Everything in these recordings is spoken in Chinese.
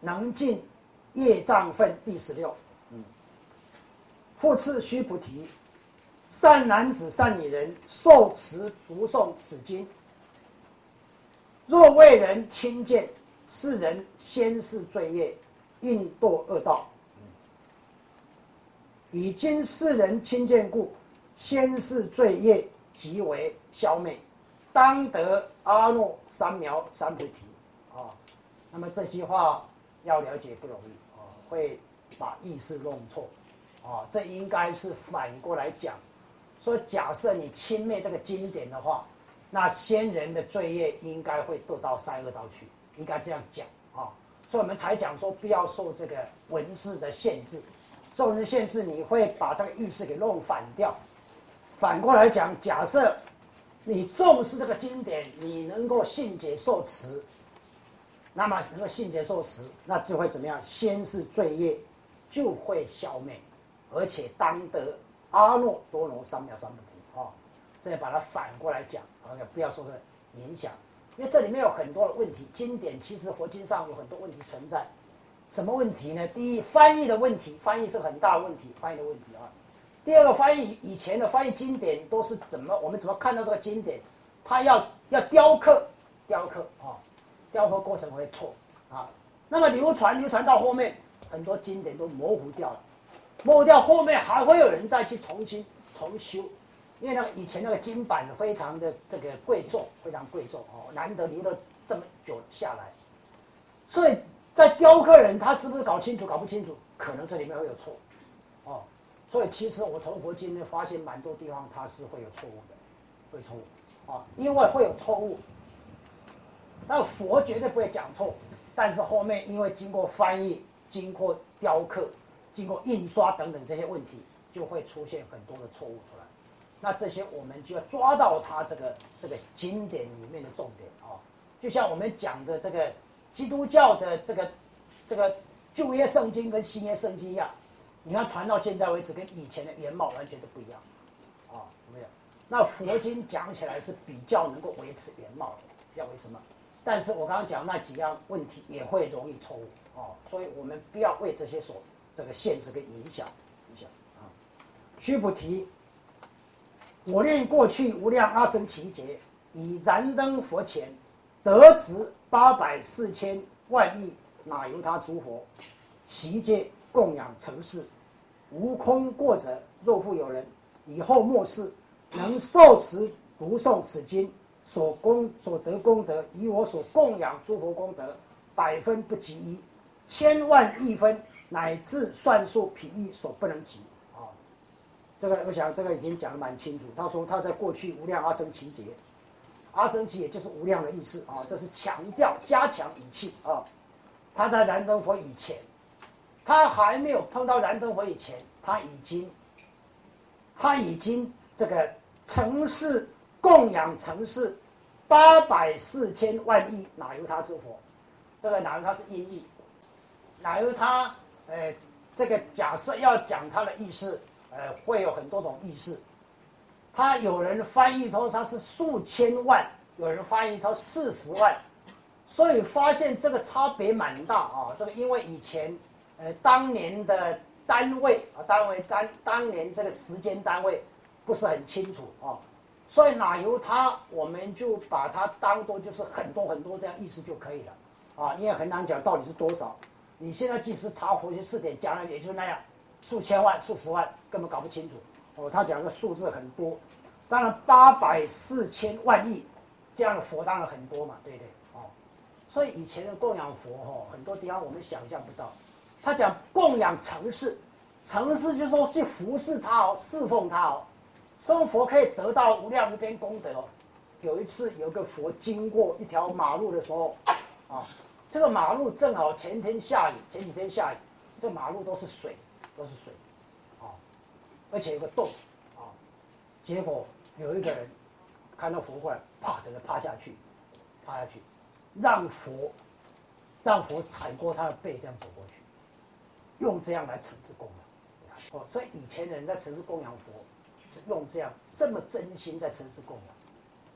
能尽业障分第十六。嗯，复次须菩提，善男子、善女人受持读诵此经，若为人亲见，世人先是罪业，应堕恶道。以今世人亲见故，先是罪业即为消灭，当得阿耨三藐三菩提。啊，那么这句话。要了解不容易啊，会把意思弄错啊。这应该是反过来讲，说假设你轻蔑这个经典的话，那先人的罪业应该会堕到三恶道去，应该这样讲啊。所以我们才讲说不要受这个文字的限制，受文字限制你会把这个意思给弄反掉。反过来讲，假设你重视这个经典，你能够信解受持。那么能够信解受持，那就会怎么样？先是罪业就会消灭，而且当得阿耨多罗三藐三菩提。哦，再把它反过来讲，啊，不要受这影响，因为这里面有很多的问题。经典其实佛经上有很多问题存在，什么问题呢？第一，翻译的问题，翻译是很大问题，翻译的问题啊。第二个，翻译以前的翻译经典都是怎么？我们怎么看到这个经典？它要要雕刻，雕刻啊。雕刻过程会错啊，那么流传流传到后面，很多经典都模糊掉了，模糊掉后面还会有人再去重新重修，因为那以前那个金版非常的这个贵重，非常贵重哦，难得留了这么久下来，所以在雕刻人他是不是搞清楚搞不清楚，可能这里面会有错，哦，所以其实我从佛经呢发现蛮多地方它是会有错误的，会错误啊，因为会有错误。那佛绝对不会讲错，但是后面因为经过翻译、经过雕刻、经过印刷等等这些问题，就会出现很多的错误出来。那这些我们就要抓到它这个这个经典里面的重点啊，就像我们讲的这个基督教的这个这个旧约圣经跟新约圣经一样，你看传到现在为止，跟以前的原貌完全都不一样啊，有没有？那佛经讲起来是比较能够维持原貌的，要为什么？但是我刚刚讲那几样问题也会容易错误哦，所以我们不要为这些所这个限制跟影响影响啊。须菩提，我念过去无量阿僧祇劫，以燃灯佛前得值八百四千万亿那由他诸佛，悉皆供养成事，无空过者。若复有人以后末世能受持读诵此经。所功所得功德，以我所供养诸佛功德，百分不及一，千万亿分，乃至算数匹亿所不能及啊！这个我想，这个已经讲的蛮清楚。他说他在过去无量阿僧祇劫，阿僧祇也就是无量的意思啊，这是强调加强语气啊。他在燃灯佛以前，他还没有碰到燃灯佛以前，他已经他已经这个城市。供养城市八百四千万亿，哪由他之佛？这个哪由他是音译，哪由他？呃，这个假设要讲他的意思，呃，会有很多种意思。他有人翻译说他是数千万，有人翻译说四十万，所以发现这个差别蛮大啊。这个因为以前，呃，当年的单位啊，单位当当年这个时间单位不是很清楚啊。所以哪由他，我们就把它当做就是很多很多这样意思就可以了，啊，因为很难讲到底是多少。你现在即使查佛学试点讲了，也就那样，数千万、数十万，根本搞不清楚。哦，他讲的数字很多，当然八百四千万亿这样的佛当然很多嘛，对不对？哦，所以以前的供养佛哈，很多地方我们想象不到。他讲供养城市，城市就是说去服侍他哦，侍奉他哦。生佛可以得到无量无边功德。有一次，有个佛经过一条马路的时候，啊，这个马路正好前天下雨，前几天下雨，这马路都是水，都是水，啊，而且有个洞，啊，结果有一个人看到佛过来，啪，整个趴下去，趴下去，让佛，让佛踩过他的背，这样走过去，用这样来惩治供养。哦，所以以前人在城市供养佛。用这样这么真心在城市供养，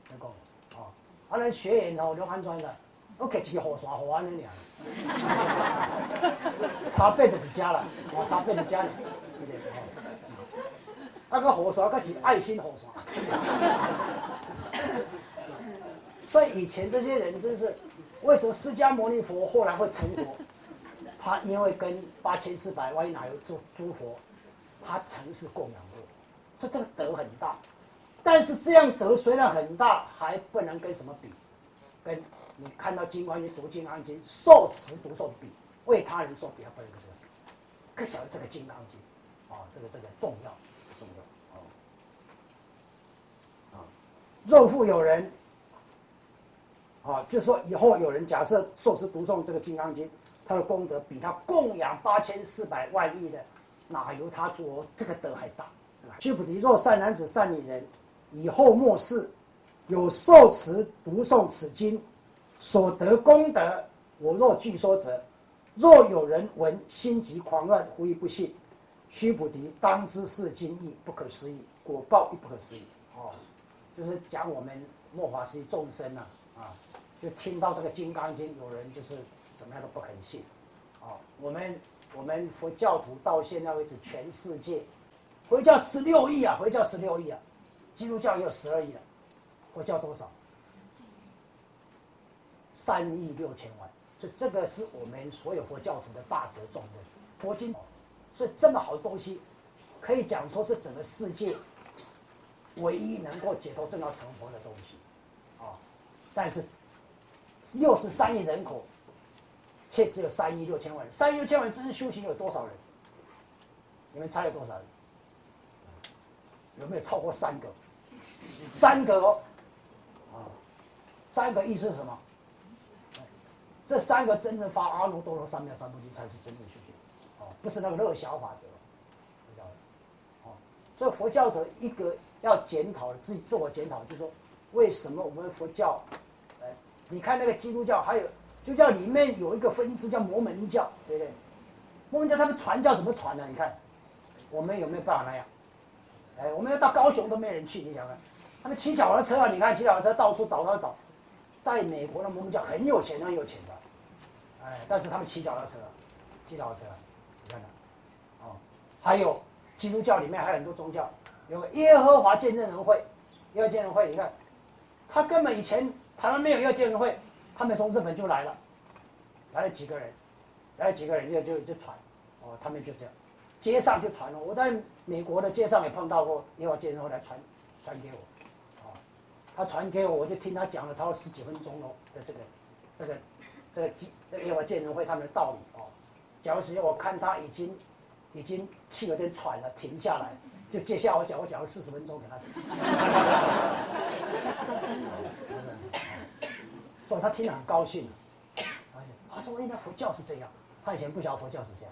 在供养啊！阿难学员哦，刘安川的，我给几个火刷火完了俩，差别就伫遮啦，哦，差别伫遮呢，对不对？那个火刷，那是爱心火刷。所以以前这些人真是，为什么释迦牟尼佛后来会成佛？他因为跟八千四百万亿哪有诸诸佛，他曾是供养说，这个德很大。但是这样德虽然很大，还不能跟什么比？跟你看到《金刚经》读《金刚经》，受持读诵比，为他人说比，还不能这个。可晓得这个《金刚经》啊，这个这个重要重要啊啊！若复有人啊，就说以后有人假设受持读诵这个《金刚经》。他的功德比他供养八千四百万亿的，哪由他做这个德还大？须菩提，若善男子、善女人，以后末世有受持读诵此经所得功德，我若据说者，若有人闻心急狂乱，忽亦不信。须菩提，当知是经义不可思议，果报亦不可思议。哦，就是讲我们末法时众生呐，啊，就听到这个《金刚经》，有人就是。怎么样都不肯信，啊，我们我们佛教徒到现在为止，全世界佛教十六亿啊，佛教十六亿啊，基督教也有十二亿了，佛教多少？三亿六千万，所以这个是我们所有佛教徒的大责重任。佛经，所以这么好的东西，可以讲说是整个世界唯一能够解脱正道成佛的东西，啊，但是六十三亿人口。却只有三亿六千万，三亿六千万真正修行有多少人？你们猜有多少人？有没有超过三个？三个哦，啊，三个意思是什么？这三个真正发阿耨多罗三藐三菩提才是真正修行，哦，不是那个乐小法则，知道哦，所以佛教的一个要检讨自己自我检讨，就是说为什么我们佛教，呃，你看那个基督教还有。就叫里面有一个分支叫摩门教，对不对？摩门教他们传教怎么传呢？你看，我们有没有办法那样？哎，我们要到高雄都没人去，你想看？他们骑脚踏车啊，你看骑脚踏车到处找找找，在美国的摩门教很有钱很有钱的，哎，但是他们骑脚踏车，骑脚踏车，你看看，哦，还有基督教里面还有很多宗教，有个耶和华见证人会，耶和华见证会，你看，他根本以前台湾没有耶和华见证会。他们从日本就来了，来了几个人，来了几个人就就就传，哦，他们就这样，街上就传了。我在美国的街上也碰到过，耶和华见证会来传，传给我，啊，他传给我，我就听他讲了超过十几分钟哦的这个，这个，这个这个耶和见人会他们的道理哦。假如是我看他已经已经气有点喘了，停下来，就接下我讲，我讲了四十分钟给他听。所以他听了很高兴，他说：“原来佛教是这样。”他以前不晓得佛教是这样。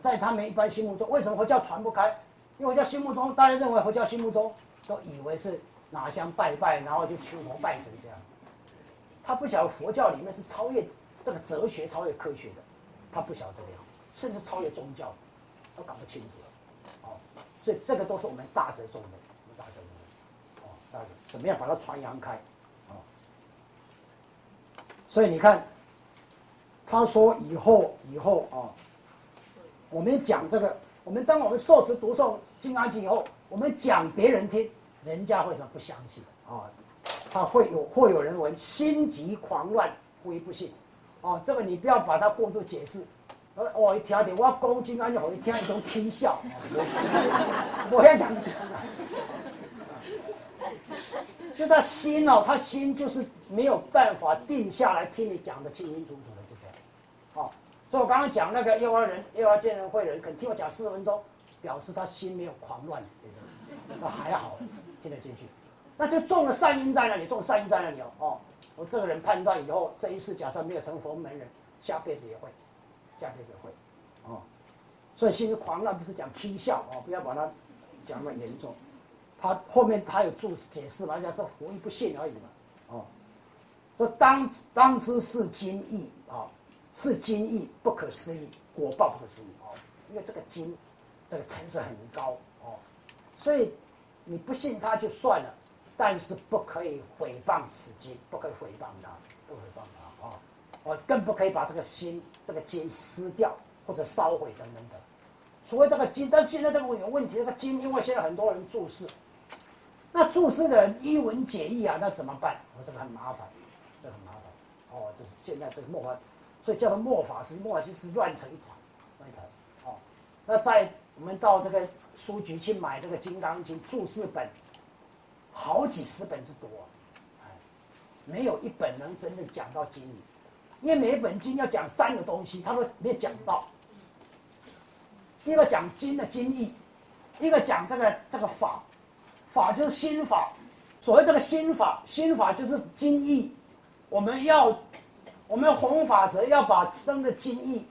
在他们一般心目中，为什么佛教传不开？因为佛教心目中，大家认为佛教心目中都以为是拿香拜拜，然后就求佛拜神这样子。他不晓得佛教里面是超越这个哲学、超越科学的，他不晓得这样，甚至超越宗教，都搞不清楚了。哦，所以这个都是我们大则重的，我们大则重的。哦，大家怎么样把它传扬开？哦所以你看，他说以后以后啊，我们讲这个，我们当我们受持读诵《金刚经》以后，我们讲别人听，人家为什么不相信啊？他会有会有人闻心急狂乱，会不信。哦，这个你不要把它过度解释。呃，我一听点，我要攻《金刚经》，我一听一种听笑。我要讲。就他心哦，他心就是没有办法定下来听你讲的清清楚楚，所以我刚刚讲那个幼儿人、幼儿见人会人，肯听我讲四十分钟，表示他心没有狂乱，那还好，听得进去。那就种了善因在那里，种善因在那里哦。哦，我这个人判断以后，这一世假设没有成佛门人，下辈子也会，下辈子会。哦，所以心狂乱不是讲批笑哦，不要把它讲那么严重。他后面他有注解释嘛？人家是佛一不信而已嘛。哦，说当当知是经义啊，是金意不可思议，果报不可思议哦。因为这个金，这个层次很高哦，所以你不信他就算了，但是不可以毁谤此经，不可以毁谤他，不毁谤他啊。哦，更不可以把这个心这个金撕掉或者烧毁等等等。所谓这个金，但是现在这个有问题，这个金因为现在很多人注释，那注释的人一文解义啊，那怎么办？我这个很麻烦，这很麻烦。哦，这是现在这个末法，所以叫做末法师，末法师是乱成一团，乱一团。哦，那在我们到这个书局去买这个《金刚经》注释本，好几十本之多，哎，没有一本能真正讲到经，因为每一本经要讲三个东西，他都没讲到。一个讲经的经义，一个讲这个这个法，法就是心法。所谓这个心法，心法就是经义。我们要，我们弘法者要把真的经义，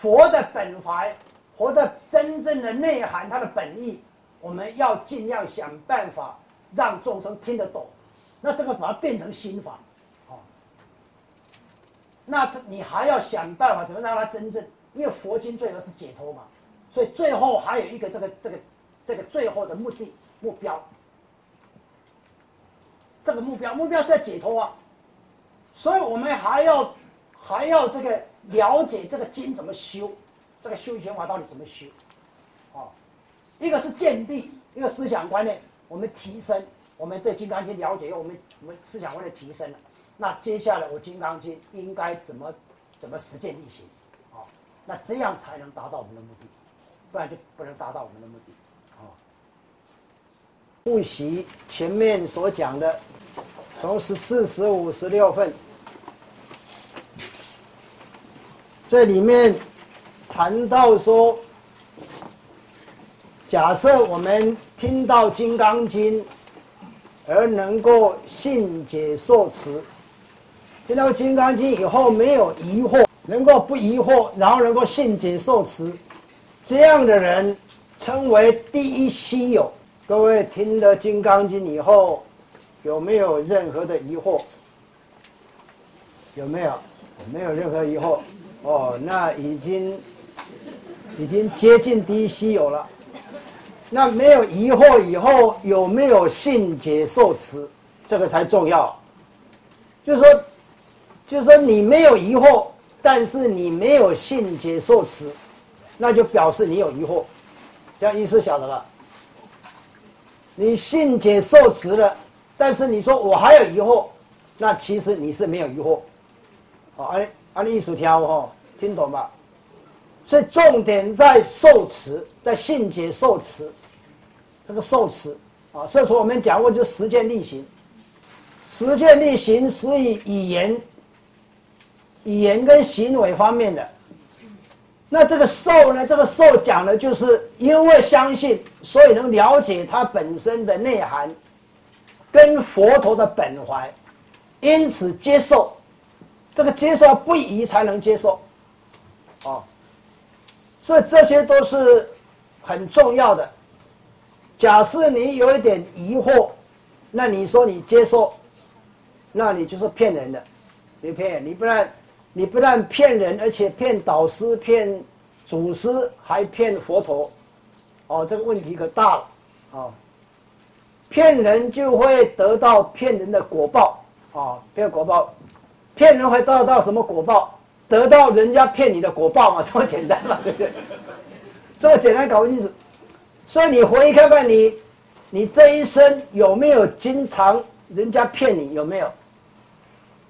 佛的本怀，佛的真正的内涵，它的本意，我们要尽量想办法让众生听得懂。那这个把它变成心法，哦，那你还要想办法怎么让它真正，因为佛经最后是解脱嘛。所以最后还有一个这个这个这个最后的目的目标，这个目标目标是要解脱啊，所以我们还要还要这个了解这个经怎么修，这个修行法到底怎么修，啊，一个是见地，一个思想观念，我们提升，我们对《金刚经》了解，我们我们思想观念提升了，那接下来我《金刚经》应该怎么怎么实践力行，啊，那这样才能达到我们的目的。不然就不能达到我们的目的，啊！复习前面所讲的，从十四、十五、十六份，这里面谈到说，假设我们听到《金刚经》，而能够信解受持，听到《金刚经》以后没有疑惑，能够不疑惑，然后能够信解受持。这样的人称为第一稀有。各位听了《金刚经》以后，有没有任何的疑惑？有没有？没有任何疑惑。哦，那已经已经接近第一稀有了。那没有疑惑以后，有没有信解受持？这个才重要。就是说，就是说你没有疑惑，但是你没有信解受持。那就表示你有疑惑，这样意思晓得了？你信解受持了，但是你说我还有疑惑，那其实你是没有疑惑。好，按按艺术条哈，听听懂吧？所以重点在受持，在信解受持，这个受持啊，所以说我们讲过就实践力行，实践力行是以语言、语言跟行为方面的。那这个受呢？这个受讲的就是因为相信，所以能了解它本身的内涵，跟佛陀的本怀，因此接受。这个接受不疑才能接受，哦，所以这些都是很重要的。假设你有一点疑惑，那你说你接受，那你就是骗人的，你骗人，你不然。你不但骗人，而且骗导师、骗祖师，还骗佛陀，哦，这个问题可大了，啊！骗人就会得到骗人的果报，啊，骗果报，骗人会得到什么果报？得到人家骗你的果报嘛，这么简单嘛，对不对？这么简单搞不清楚，所以你回忆看看你，你这一生有没有经常人家骗你？有没有？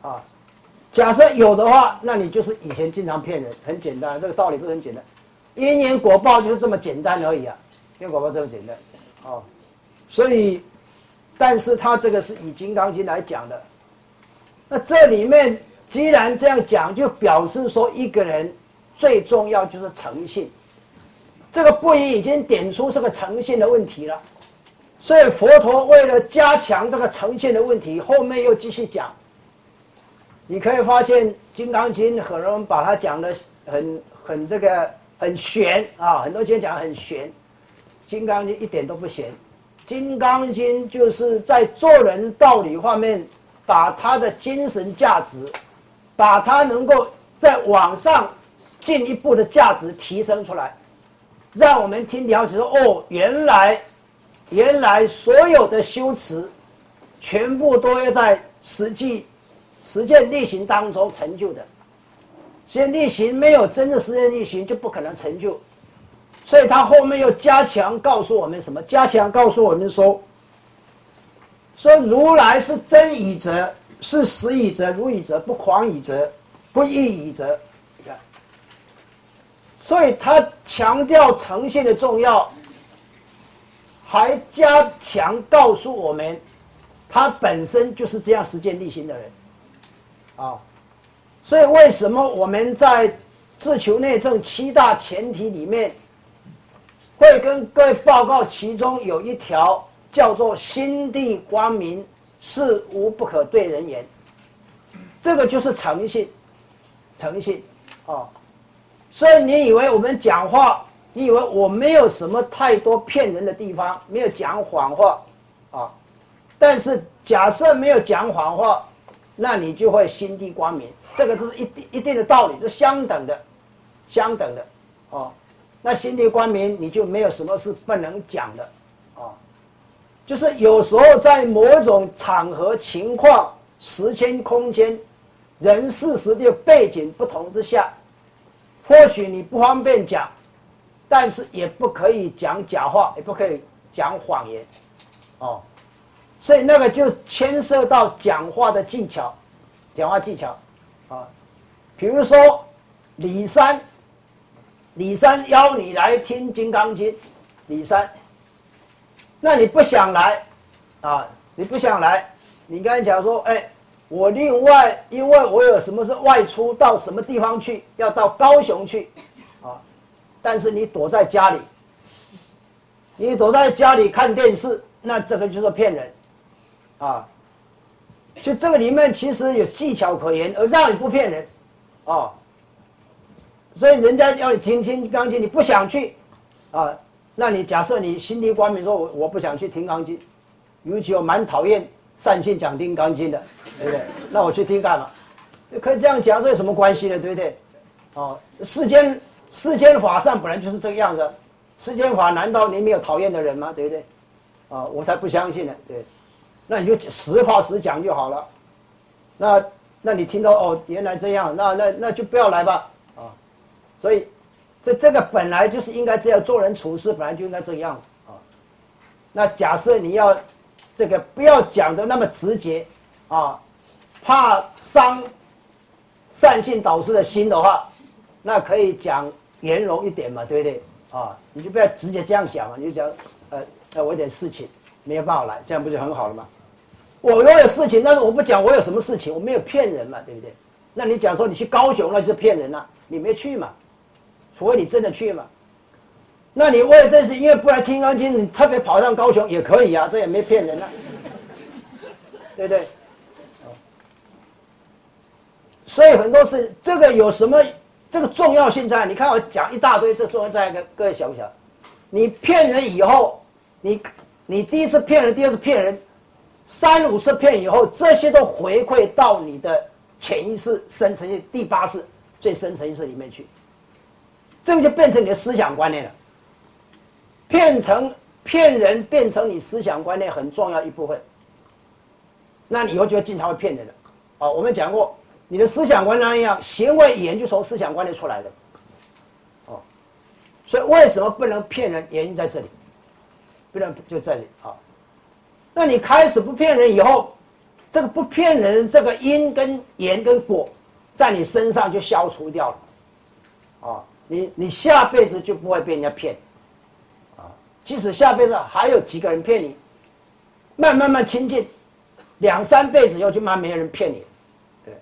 啊？假设有的话，那你就是以前经常骗人，很简单，这个道理不是很简单，因缘果报就是这么简单而已啊，因果报这么简单，哦，所以，但是他这个是以《金刚经》来讲的，那这里面既然这样讲，就表示说一个人最重要就是诚信，这个不已已经点出这个诚信的问题了，所以佛陀为了加强这个诚信的问题，后面又继续讲。你可以发现《金刚经》很多人把它讲的很很这个很玄啊，很多经讲很玄，《金刚经》一点都不玄，《金刚经》就是在做人道理方面，把他的精神价值，把它能够在往上进一步的价值提升出来，让我们听了解说哦，原来原来所有的修持，全部都要在实际。实践力行当中成就的，实践力行没有真的实践力行，就不可能成就。所以他后面又加强告诉我们什么？加强告诉我们说，说如来是真以者，是实以则，如以则，不狂以则，不异以则。所以他强调诚信的重要，还加强告诉我们，他本身就是这样实践力行的人，啊。所以，为什么我们在自求内政七大前提里面，会跟各位报告其中有一条叫做“心地光明，事无不可对人言”，这个就是诚信，诚信啊。所以你以为我们讲话，你以为我没有什么太多骗人的地方，没有讲谎话啊？但是假设没有讲谎话，那你就会心地光明。这个都是一定一定的道理，是相等的，相等的，哦，那心地光明，你就没有什么是不能讲的，就是有时候在某种场合、情况、时间、空间、人事、实的背景不同之下，或许你不方便讲，但是也不可以讲假话，也不可以讲谎言，哦，所以那个就牵涉到讲话的技巧，讲话技巧。啊，比如说李三，李三邀你来听《金刚经》，李三，那你不想来啊？你不想来？你刚才讲说，哎，我另外因为我有什么是外出到什么地方去，要到高雄去啊？但是你躲在家里，你躲在家里看电视，那这个就是骗人啊。就这个里面其实有技巧可言，而让你不骗人，啊，所以人家要你听《金刚经》，你不想去，啊，那你假设你心地光明，说我我不想去听《刚经》，尤其我蛮讨厌善信讲《听刚经》的，对不对？那我去听干嘛？可以这样讲，这有什么关系呢？对不对？哦，世间世间法上本来就是这个样子，世间法难道你没有讨厌的人吗？对不对？啊，我才不相信呢，对。那你就实话实讲就好了，那那你听到哦原来这样，那那那就不要来吧啊，所以这这个本来就是应该这样做人处事，本来就应该这样啊。那假设你要这个不要讲的那么直接啊，怕伤善信导师的心的话，那可以讲圆融一点嘛，对不对啊？你就不要直接这样讲嘛，你就讲呃呃我有点事情没有办法来，这样不就很好了吗？我我有事情，但是我不讲我有什么事情，我没有骗人嘛，对不对？那你讲说你去高雄，那就是骗人了，你没去嘛？除非你真的去嘛？那你为了这事，因为不来听钢琴，你特别跑上高雄也可以啊，这也没骗人啊，对不对？所以很多事，这个有什么这个重要性在？你看我讲一大堆，这重要在一个各位想不想？你骗人以后，你你第一次骗人，第二次骗人。三五十骗以后，这些都回馈到你的潜意识、深层意第八识、最深层意识里面去，这个就变成你的思想观念了。骗成骗人，变成你思想观念很重要一部分。那你以后就经常会骗人了。哦，我们讲过，你的思想观念一样，行为语言就从思想观念出来的。哦，所以为什么不能骗人？原因在这里，不能就在这里啊。那你开始不骗人以后，这个不骗人这个因跟言跟果，在你身上就消除掉了，啊，你你下辈子就不会被人家骗，啊，即使下辈子还有几个人骗你，慢慢慢亲近，两三辈子以后就慢没人骗你，对，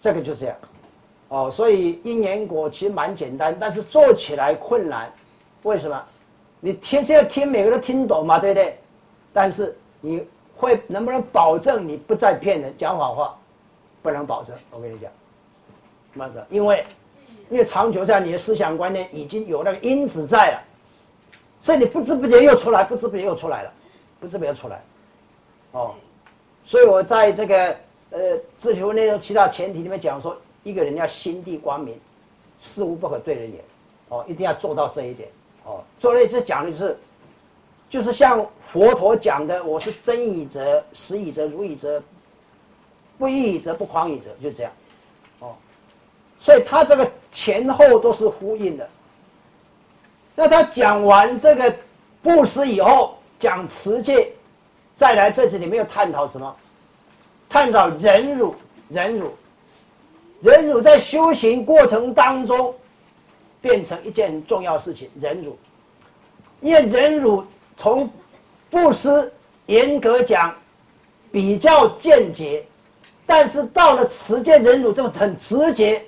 这个就这样，哦，所以因缘果其实蛮简单，但是做起来困难，为什么？你听现在听每个都听懂嘛，对不对？但是你会能不能保证你不再骗人、讲谎话？不能保证。我跟你讲，什么因为因为长久在你的思想观念已经有那个因子在了，所以你不知不觉又出来，不知不觉又出来了，不知不觉出来。哦，所以我在这个呃自求内容其他前提里面讲说，一个人要心地光明，事无不可对人言。哦，一定要做到这一点。哦，做了这讲的是。就是像佛陀讲的，我是真以者，实以者，如以者，不义以者，不狂以者，就是这样，所以他这个前后都是呼应的。那他讲完这个布施以后，讲持戒，再来这里面又探讨什么？探讨忍辱，忍辱，忍辱在修行过程当中变成一件重要事情。忍辱，因为忍辱从布施严格讲比较间接，但是到了持戒忍辱，这个很直接，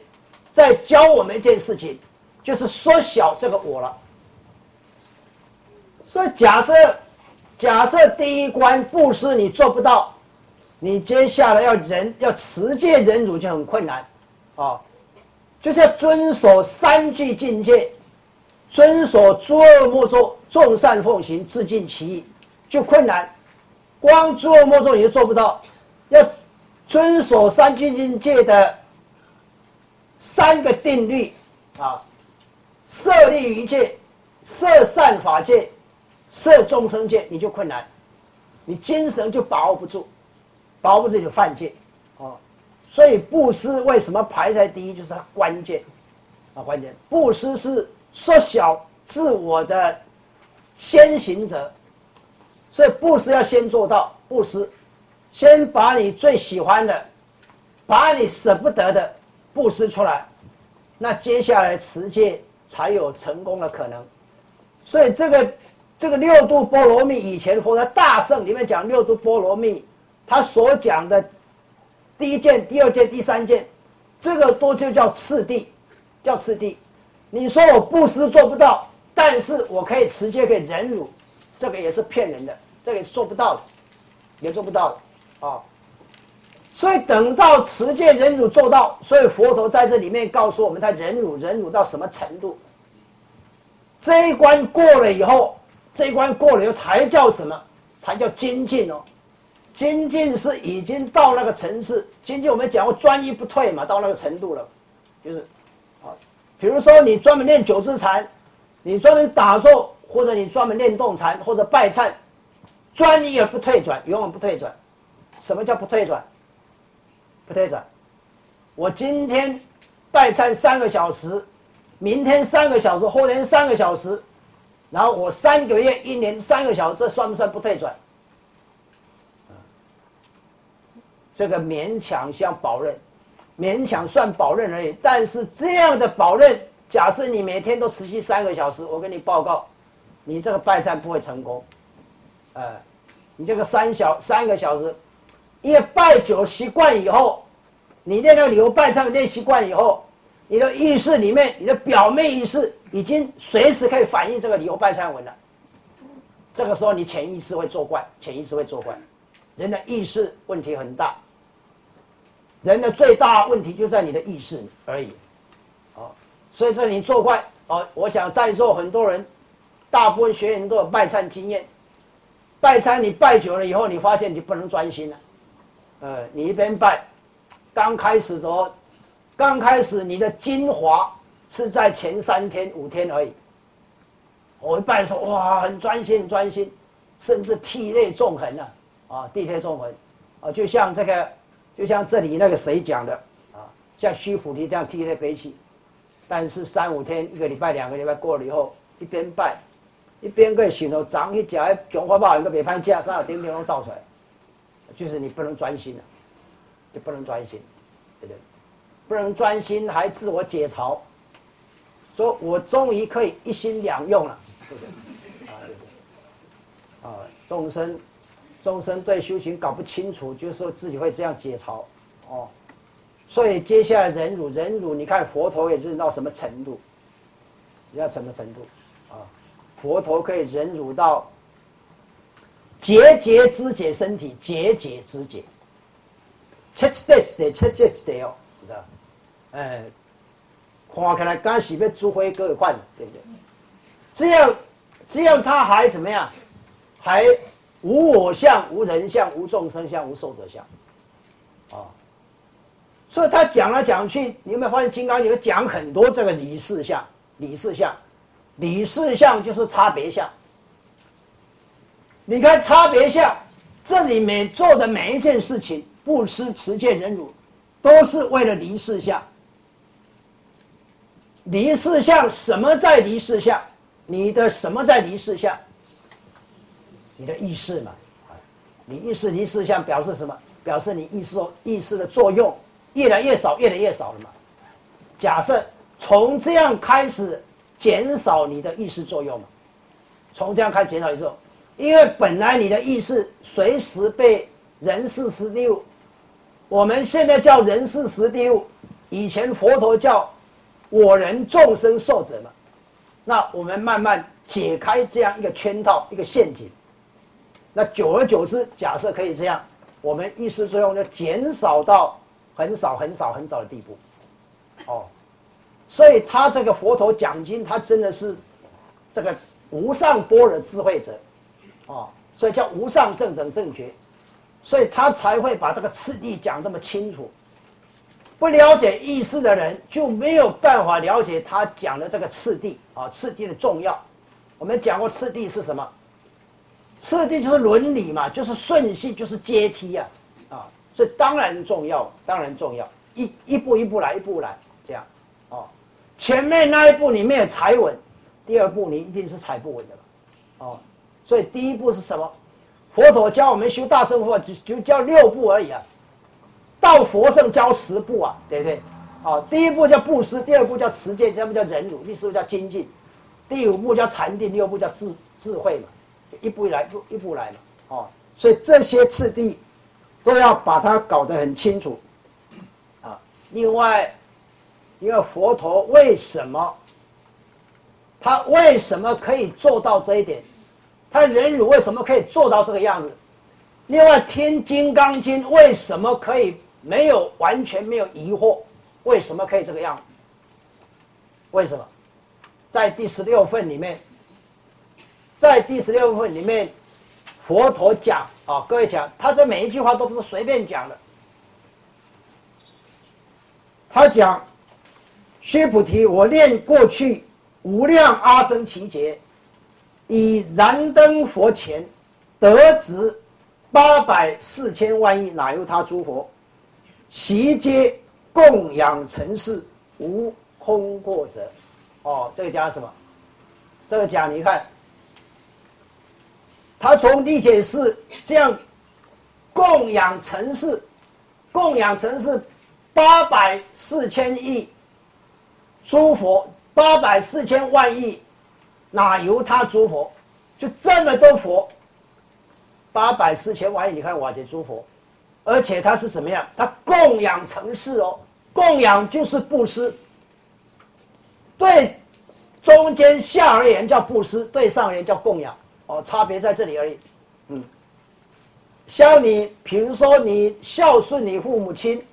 在教我们一件事情，就是缩小这个我了。所以假设，假设第一关布施你做不到，你接下来要忍要持戒忍辱就很困难，啊，就是要遵守三句境界，遵守诸恶莫作，众善奉行，自尽其意，就困难。光诸恶莫作你就做不到，要遵守三句境界的三个定律。啊，设立于界，设善法界。设众生界，你就困难，你精神就把握不住，把握不住就犯戒，啊，所以布施为什么排在第一，就是它关键，啊，关键。布施是缩小自我的先行者，所以布施要先做到布施，先把你最喜欢的，把你舍不得的布施出来，那接下来持戒才有成功的可能，所以这个。这个六度波罗蜜以前佛在大圣里面讲六度波罗蜜，他所讲的第一件、第二件、第三件，这个多就叫次第，叫次第。你说我布施做不到，但是我可以持戒，可以忍辱，这个也是骗人的，这个是做不到的，也做不到的啊。所以等到持戒忍辱做到，所以佛陀在这里面告诉我们，他忍辱忍辱到什么程度？这一关过了以后。这一关过了以后，才叫什么？才叫精进哦。精进是已经到那个层次。精进我们讲过，专一不退嘛，到那个程度了，就是，啊，比如说你专门练九字禅，你专门打坐，或者你专门练动禅或者拜忏，专一而不退转，永远不退转。什么叫不退转？不退转。我今天拜忏三个小时，明天三个小时，后天三个小时。然后我三个月、一年、三个小时，这算不算不退转？这个勉强像保任，勉强算保任而已。但是这样的保任，假设你每天都持续三个小时，我跟你报告，你这个拜忏不会成功。呃，你这个三小三个小时，因为拜久习惯以后，你练那个牛拜忏练习惯以后。你的意识里面，你的表面意识已经随时可以反映这个理由拜忏文了。这个时候，你潜意识会作怪，潜意识会作怪。人的意识问题很大，人的最大问题就在你的意识而已。哦，所以这里作怪哦，我想在座很多人，大部分学员都有拜忏经验。拜忏你拜久了以后，你发现你不能专心了。呃，你一边拜，刚开始的。刚开始你的精华是在前三天五天而已，我一拜的时候哇，很专心专心，甚至涕泪纵横了啊，涕泪纵横啊，就像这个，就像这里那个谁讲的啊，像须菩提这样涕泪悲泣，但是三五天一个礼拜两个礼拜过了以后，一边拜，一边个心头长一脚，讲话报一个别攀架，上有钉钉都造出来，就是你不能专心了，就不能专心，对不对？不能专心，还自我解嘲，说我终于可以一心两用了，对不对？啊，啊，众生，众生对修行搞不清楚，就说自己会这样解嘲，哦，所以接下来忍辱，忍辱，你看佛陀也忍到什么程度？要什么程度？啊，佛陀可以忍辱到节节肢解身体，节节肢解，切切切切切切哦，你知道？哎，看起来刚洗被朱辉哥换，对不对？这样，这样他还怎么样？还无我相、无人相、无众生相、无寿者相，啊！所以他讲来讲去，你有没有发现《金刚经》讲很多这个理事相、理事相、理事相就是差别相。你看差别相，这里面做的每一件事情，布施、持戒、忍辱，都是为了离世相。离世相什么在离世相？你的什么在离世相？你的意识嘛，你意识离事相表示什么？表示你意识意识的作用越来越少，越来越少了嘛。假设从这样开始减少你的意识作用嘛，从这样开始减少以后，因为本来你的意识随时被人事实地物，我们现在叫人事实地物，以前佛陀叫我人众生受者嘛，那我们慢慢解开这样一个圈套，一个陷阱。那久而久之，假设可以这样，我们意识作用就减少到很少很少很少的地步，哦，所以他这个佛陀讲经，他真的是这个无上般若智慧者，哦，所以叫无上正等正觉，所以他才会把这个次第讲这么清楚。不了解意思的人就没有办法了解他讲的这个次第啊，次第的重要。我们讲过次第是什么？次第就是伦理嘛，就是顺序，就是阶梯呀，啊，这当然重要，当然重要，一一步一步来，一步来，这样，哦，前面那一步你没有踩稳，第二步你一定是踩不稳的了，哦，所以第一步是什么？佛陀教我们修大乘佛法，就就教六步而已啊，到佛圣教十步啊，对不对？啊，第一步叫布施，第二步叫持戒，第三步叫忍辱，第四步叫精进，第五步叫禅定，第六步叫智智慧嘛。一步一来，一步一步来嘛，哦，所以这些次第都要把它搞得很清楚，啊，另外，因为佛陀为什么他为什么可以做到这一点？他忍辱为什么可以做到这个样子？另外，听《金刚经》为什么可以没有完全没有疑惑？为什么可以这个样子？为什么？在第十六份里面。在第十六份里面，佛陀讲啊，各位讲，他这每一句话都不是随便讲的。他讲，须菩提，我念过去无量阿僧祇劫，以燃灯佛前，得值八百四千万亿，哪由他诸佛，悉皆供养尘世，无空过者。哦，这个讲什么？这个讲，你看。他从理解是这样，供养尘世，供养尘世八百四千亿诸佛，八百四千万亿，哪由他诸佛？就这么多佛，八百四千万亿，你看瓦解诸佛，而且他是怎么样？他供养城市哦，供养就是布施，对中间下而言叫布施，对上而言叫供养。哦，差别在这里而已。嗯，像你，比如说你孝顺你父母亲，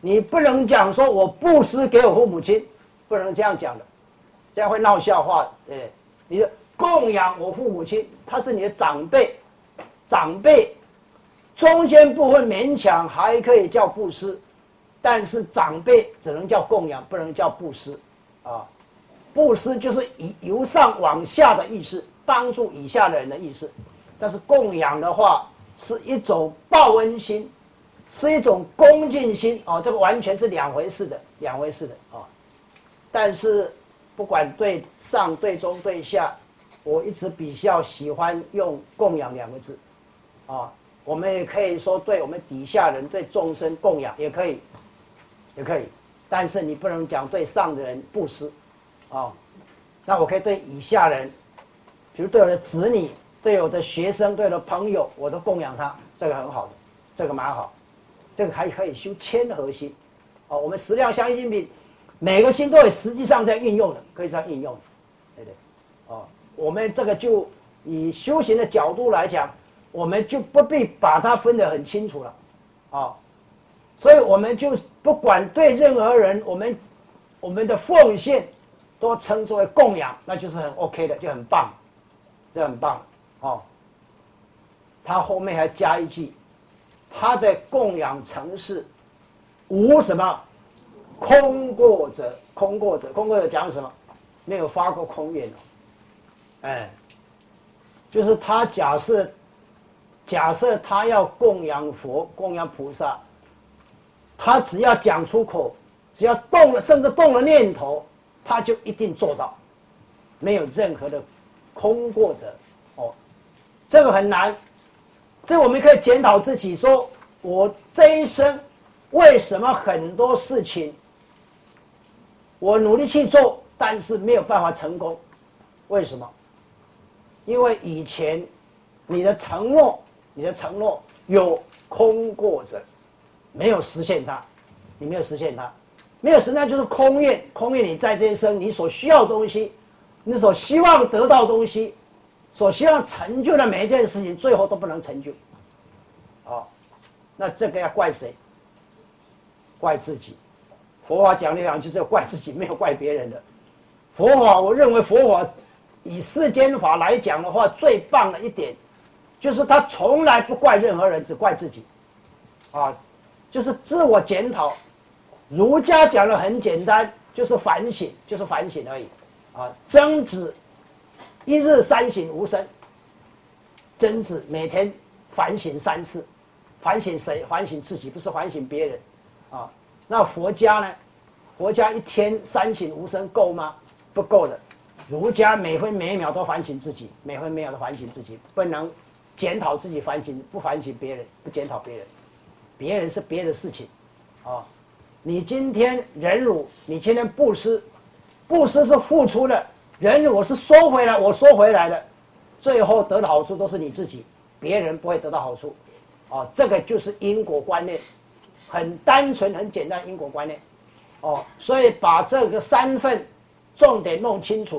你不能讲说我布施给我父母亲，不能这样讲的，这样会闹笑话的。哎，你的供养我父母亲，他是你的长辈，长辈中间部分勉强还可以叫布施，但是长辈只能叫供养，不能叫布施。啊，布施就是以由上往下的意思。帮助以下的人的意思，但是供养的话是一种报恩心，是一种恭敬心哦，这个完全是两回事的，两回事的啊。但是不管对上对中对下，我一直比较喜欢用供养两个字啊。我们也可以说对我们底下人对众生供养也可以，也可以，但是你不能讲对上的人布施啊。那我可以对以下人。比如对我的子女、对我的学生、对我的朋友，我都供养他，这个很好的，这个蛮好，这个还可以修谦和心。哦，我们十量相应品，每个心都有实际上在运用的，可以这样运用，对不对？哦，我们这个就以修行的角度来讲，我们就不必把它分得很清楚了，啊，所以我们就不管对任何人，我们我们的奉献都称之为供养，那就是很 OK 的，就很棒。这很棒，哦。他后面还加一句，他的供养城市无什么空过者，空过者，空过者讲什么？没有发过空愿哦，哎，就是他假设，假设他要供养佛、供养菩萨，他只要讲出口，只要动了，甚至动了念头，他就一定做到，没有任何的空过者。哦，这个很难。这我们可以检讨自己，说我这一生为什么很多事情我努力去做，但是没有办法成功？为什么？因为以前你的承诺，你的承诺有空过者，没有实现它，你没有实现它，没有实现它就是空愿。空愿你在这一生你所需要的东西，你所希望得到东西，所希望成就的每一件事情，最后都不能成就。哦，那这个要怪谁？怪自己。佛法讲来讲就是要怪自己，没有怪别人的。佛法，我认为佛法以世间法来讲的话，最棒的一点，就是他从来不怪任何人，只怪自己。啊，就是自我检讨。儒家讲的很简单，就是反省，就是反省而已。啊，曾子一日三省吾身。曾子每天反省三次，反省谁？反省自己，不是反省别人。那佛家呢？佛家一天三省吾身够吗？不够的。儒家每分每秒都反省自己，每分每秒都反省自己，不能检讨自己，反省不反省别人，不检讨别人，别人是别的事情，啊，你今天忍辱，你今天布施，布施是付出的，忍辱我是收回来，我收回来的，最后得的好处都是你自己，别人不会得到好处，啊，这个就是因果观念。很单纯、很简单因果观念，哦，所以把这个三份重点弄清楚。